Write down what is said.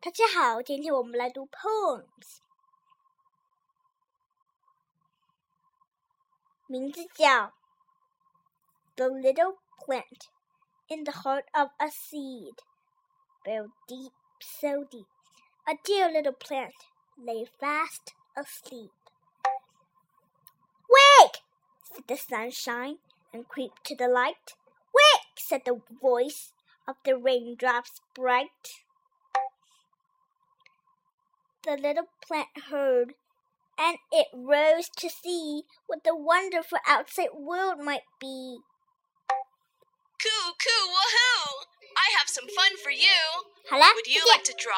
大家好，今天我们来读 poems，名字叫《The Little Plant in the Heart of a Seed》，Very deep, so deep, a dear little plant lay fast asleep. Wake! said the sunshine, and creep to the light. Wake! said the voice of the raindrops bright. The little plant heard, and it rose to see what the wonderful outside world might be. Coo coo woohoo! I have some fun for you. 好啦， Would you 再见 like to draw?